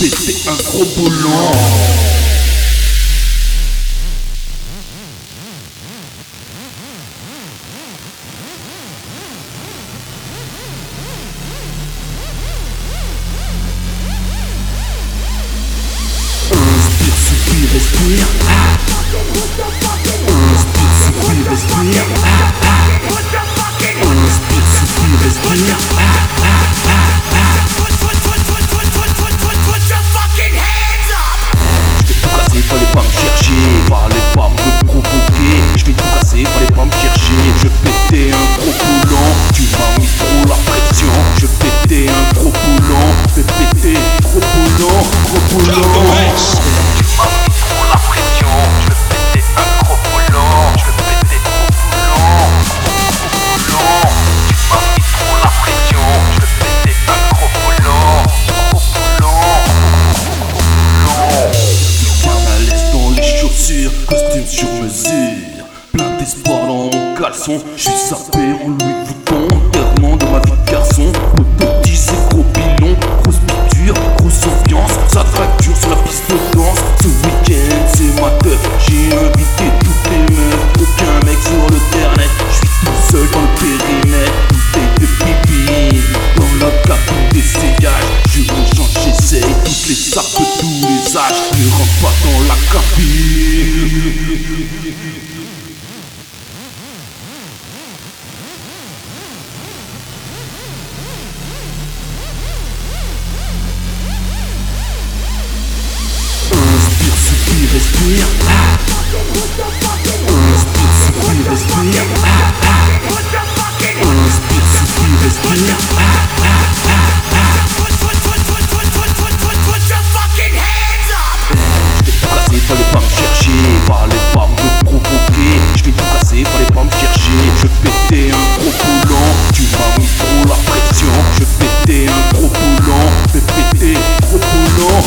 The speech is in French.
Inspire, soupire, respire. Inspire, caleçon, je suis sapé en Louis Vuitton. Enterrement de ma vie de garçon. Le petit c'est gros pilon, grosse piqûre, grosse ambiance. Ça fracture sur la piste de danse. Ce week-end c'est ma teuf. J'ai invité toutes les meufs, aucun mec sur le ternet. Je suis tout seul dans le périmètre, bouteille de pipi. Dans la cabine d'essayage, je me change, j'essaye toutes les sapes de tous les âges. Ne rentre pas dans la cabine. Je vais te passer par les femmes kierchies par les femmes de gros roquées Je vais te passer par les pommes chercher. Je pétais un gros coulant Tu m'as remis pour la pression. Je pétais un gros coulant Je vais péter un gros coulant